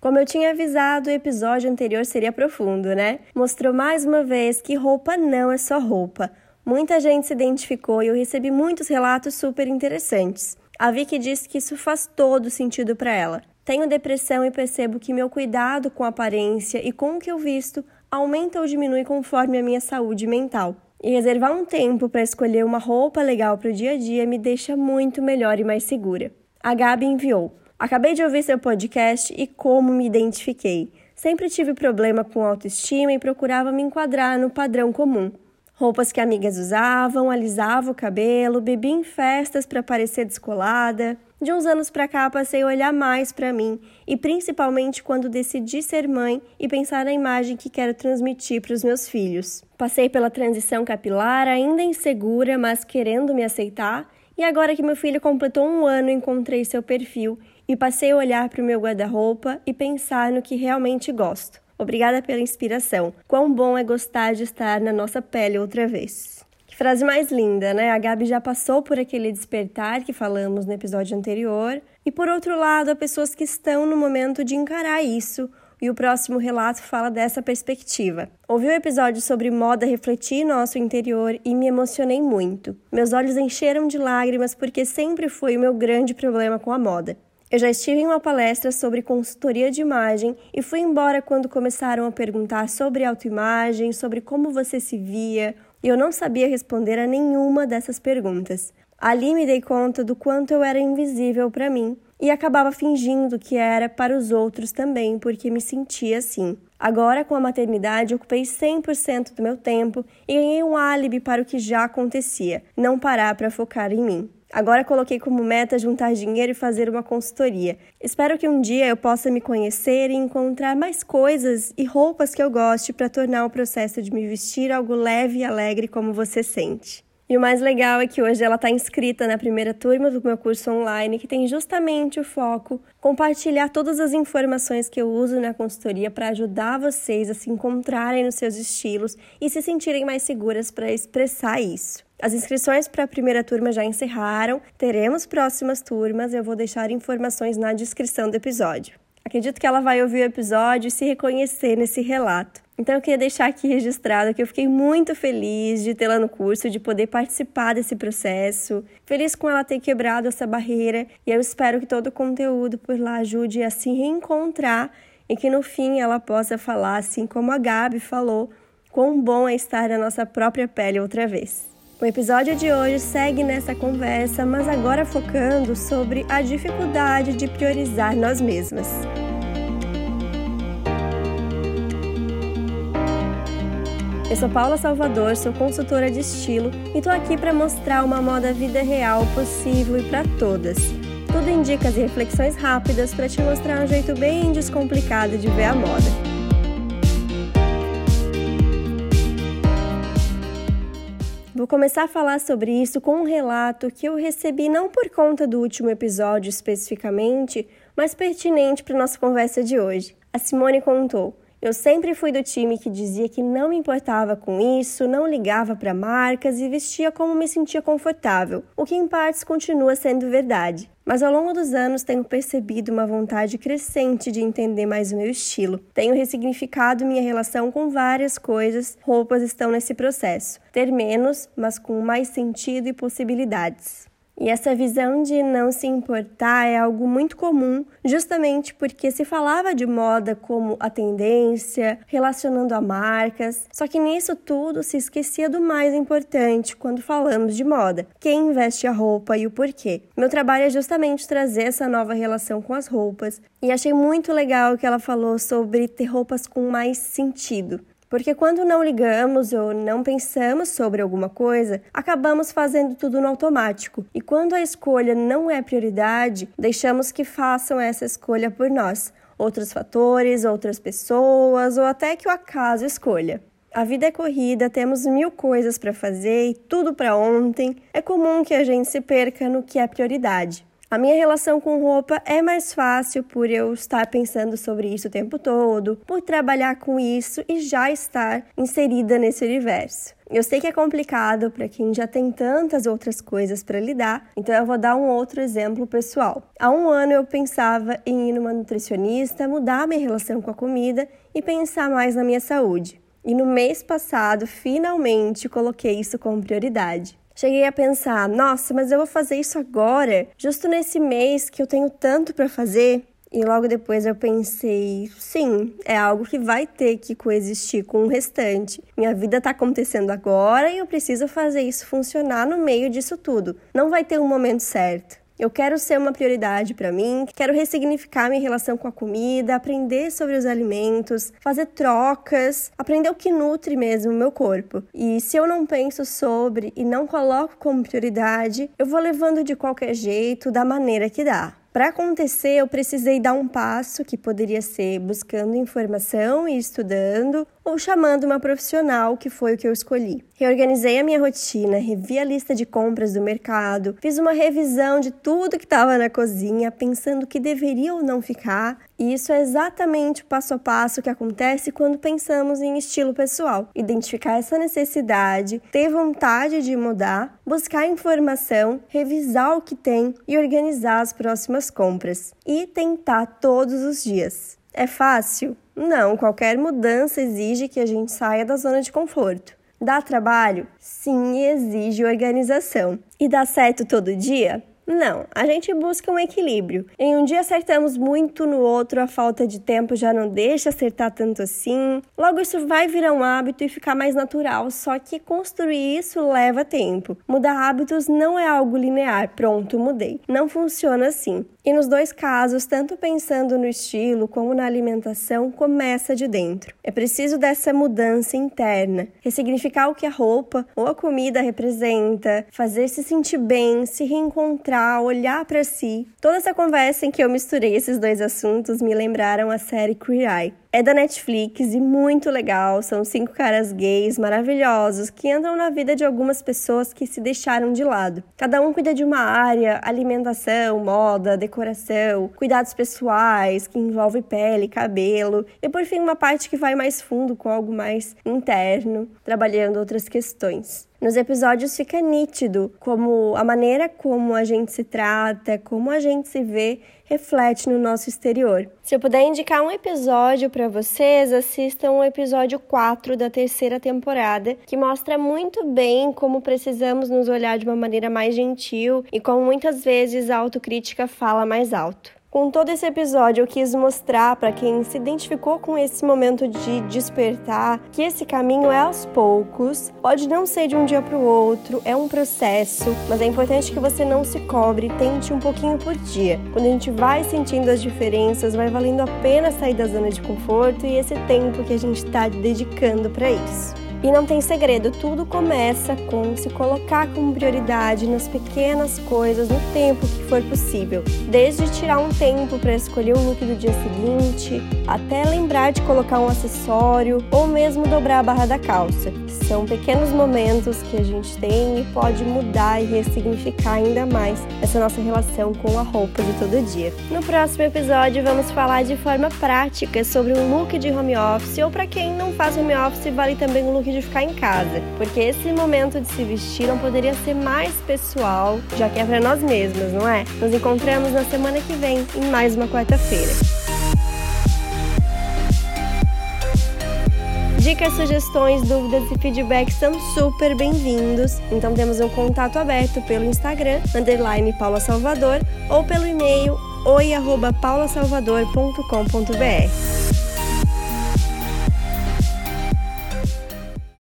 Como eu tinha avisado, o episódio anterior seria profundo, né? Mostrou mais uma vez que roupa não é só roupa. Muita gente se identificou e eu recebi muitos relatos super interessantes. A Vicky disse que isso faz todo sentido para ela. Tenho depressão e percebo que meu cuidado com a aparência e com o que eu visto aumenta ou diminui conforme a minha saúde mental. E reservar um tempo para escolher uma roupa legal para o dia a dia me deixa muito melhor e mais segura. A Gabi enviou. Acabei de ouvir seu podcast e como me identifiquei. Sempre tive problema com autoestima e procurava me enquadrar no padrão comum. Roupas que amigas usavam, alisava o cabelo, bebia em festas para parecer descolada. De uns anos para cá passei a olhar mais para mim e principalmente quando decidi ser mãe e pensar na imagem que quero transmitir para os meus filhos. Passei pela transição capilar, ainda insegura, mas querendo me aceitar, e agora que meu filho completou um ano, encontrei seu perfil e passei a olhar para o meu guarda-roupa e pensar no que realmente gosto. Obrigada pela inspiração. Quão bom é gostar de estar na nossa pele outra vez. Que frase mais linda, né? A Gabi já passou por aquele despertar que falamos no episódio anterior. E por outro lado, há pessoas que estão no momento de encarar isso e o próximo relato fala dessa perspectiva. Ouvi o um episódio sobre moda refletir nosso interior e me emocionei muito. Meus olhos encheram de lágrimas porque sempre foi o meu grande problema com a moda. Eu já estive em uma palestra sobre consultoria de imagem e fui embora quando começaram a perguntar sobre autoimagem, sobre como você se via, e eu não sabia responder a nenhuma dessas perguntas. Ali me dei conta do quanto eu era invisível para mim e acabava fingindo que era para os outros também, porque me sentia assim. Agora, com a maternidade, ocupei 100% do meu tempo e ganhei um álibi para o que já acontecia, não parar para focar em mim. Agora coloquei como meta juntar dinheiro e fazer uma consultoria. Espero que um dia eu possa me conhecer e encontrar mais coisas e roupas que eu goste para tornar o processo de me vestir algo leve e alegre como você sente. E o mais legal é que hoje ela está inscrita na primeira turma do meu curso online, que tem justamente o foco compartilhar todas as informações que eu uso na consultoria para ajudar vocês a se encontrarem nos seus estilos e se sentirem mais seguras para expressar isso. As inscrições para a primeira turma já encerraram, teremos próximas turmas, eu vou deixar informações na descrição do episódio. Acredito que ela vai ouvir o episódio e se reconhecer nesse relato. Então eu queria deixar aqui registrado que eu fiquei muito feliz de tê-la no curso, de poder participar desse processo. Feliz com ela ter quebrado essa barreira e eu espero que todo o conteúdo por lá ajude a se reencontrar e que no fim ela possa falar, assim como a Gabi falou, quão bom é estar na nossa própria pele outra vez. O episódio de hoje segue nessa conversa, mas agora focando sobre a dificuldade de priorizar nós mesmas. Eu sou Paula Salvador, sou consultora de estilo e estou aqui para mostrar uma moda vida real possível e para todas. Tudo em dicas e reflexões rápidas para te mostrar um jeito bem descomplicado de ver a moda. Vou começar a falar sobre isso com um relato que eu recebi não por conta do último episódio especificamente, mas pertinente para nossa conversa de hoje. A Simone contou: Eu sempre fui do time que dizia que não me importava com isso, não ligava para marcas e vestia como me sentia confortável, o que em partes continua sendo verdade mas ao longo dos anos tenho percebido uma vontade crescente de entender mais o meu estilo. Tenho ressignificado minha relação com várias coisas, roupas estão nesse processo. Ter menos, mas com mais sentido e possibilidades. E essa visão de não se importar é algo muito comum, justamente porque se falava de moda como a tendência, relacionando a marcas, só que nisso tudo se esquecia do mais importante quando falamos de moda: quem veste a roupa e o porquê. Meu trabalho é justamente trazer essa nova relação com as roupas, e achei muito legal que ela falou sobre ter roupas com mais sentido. Porque quando não ligamos ou não pensamos sobre alguma coisa, acabamos fazendo tudo no automático. E quando a escolha não é prioridade, deixamos que façam essa escolha por nós. Outros fatores, outras pessoas ou até que o acaso escolha. A vida é corrida, temos mil coisas para fazer e tudo para ontem. É comum que a gente se perca no que é prioridade. A minha relação com roupa é mais fácil por eu estar pensando sobre isso o tempo todo, por trabalhar com isso e já estar inserida nesse universo. Eu sei que é complicado para quem já tem tantas outras coisas para lidar, então eu vou dar um outro exemplo pessoal. Há um ano eu pensava em ir numa nutricionista, mudar minha relação com a comida e pensar mais na minha saúde. E no mês passado, finalmente coloquei isso como prioridade. Cheguei a pensar, nossa, mas eu vou fazer isso agora, justo nesse mês que eu tenho tanto para fazer. E logo depois eu pensei, sim, é algo que vai ter que coexistir com o restante. Minha vida está acontecendo agora e eu preciso fazer isso funcionar no meio disso tudo. Não vai ter um momento certo. Eu quero ser uma prioridade para mim, quero ressignificar minha relação com a comida, aprender sobre os alimentos, fazer trocas, aprender o que nutre mesmo o meu corpo. E se eu não penso sobre e não coloco como prioridade, eu vou levando de qualquer jeito, da maneira que dá. Para acontecer, eu precisei dar um passo que poderia ser buscando informação e estudando, ou chamando uma profissional, que foi o que eu escolhi. Reorganizei a minha rotina, revi a lista de compras do mercado, fiz uma revisão de tudo que estava na cozinha, pensando que deveria ou não ficar. E isso é exatamente o passo a passo que acontece quando pensamos em estilo pessoal. Identificar essa necessidade, ter vontade de mudar, buscar informação, revisar o que tem e organizar as próximas compras. E tentar todos os dias. É fácil? Não, qualquer mudança exige que a gente saia da zona de conforto. Dá trabalho? Sim, exige organização. E dá certo todo dia? Não, a gente busca um equilíbrio. Em um dia acertamos muito, no outro a falta de tempo já não deixa acertar tanto assim. Logo, isso vai virar um hábito e ficar mais natural, só que construir isso leva tempo. Mudar hábitos não é algo linear, pronto, mudei. Não funciona assim. E nos dois casos, tanto pensando no estilo como na alimentação, começa de dentro. É preciso dessa mudança interna, ressignificar o que a roupa ou a comida representa, fazer se sentir bem, se reencontrar, olhar para si. Toda essa conversa em que eu misturei esses dois assuntos me lembraram a série Queer Eye. É da Netflix e muito legal. São cinco caras gays maravilhosos que entram na vida de algumas pessoas que se deixaram de lado. Cada um cuida de uma área: alimentação, moda, decoração, cuidados pessoais, que envolve pele, cabelo, e por fim uma parte que vai mais fundo com algo mais interno, trabalhando outras questões. Nos episódios fica nítido como a maneira como a gente se trata, como a gente se vê, reflete no nosso exterior. Se eu puder indicar um episódio para vocês, assistam o episódio 4 da terceira temporada, que mostra muito bem como precisamos nos olhar de uma maneira mais gentil e como muitas vezes a autocrítica fala mais alto. Com todo esse episódio, eu quis mostrar para quem se identificou com esse momento de despertar que esse caminho é aos poucos, pode não ser de um dia para o outro, é um processo, mas é importante que você não se cobre, tente um pouquinho por dia. Quando a gente vai sentindo as diferenças, vai valendo a pena sair da zona de conforto e esse tempo que a gente está dedicando para isso. E não tem segredo, tudo começa com se colocar como prioridade nas pequenas coisas no tempo que for possível. Desde tirar um tempo para escolher o look do dia seguinte, até lembrar de colocar um acessório ou mesmo dobrar a barra da calça. São pequenos momentos que a gente tem e pode mudar e ressignificar ainda mais essa nossa relação com a roupa de todo dia. No próximo episódio, vamos falar de forma prática sobre um look de home office ou para quem não faz home office, vale também um look de ficar em casa, porque esse momento de se vestir não poderia ser mais pessoal, já que é para nós mesmas, não é? Nos encontramos na semana que vem, em mais uma quarta-feira. Dicas, sugestões, dúvidas e feedbacks são super bem-vindos. Então temos um contato aberto pelo Instagram, underline Paula Salvador, ou pelo e-mail oi@paulasalvador.com.br.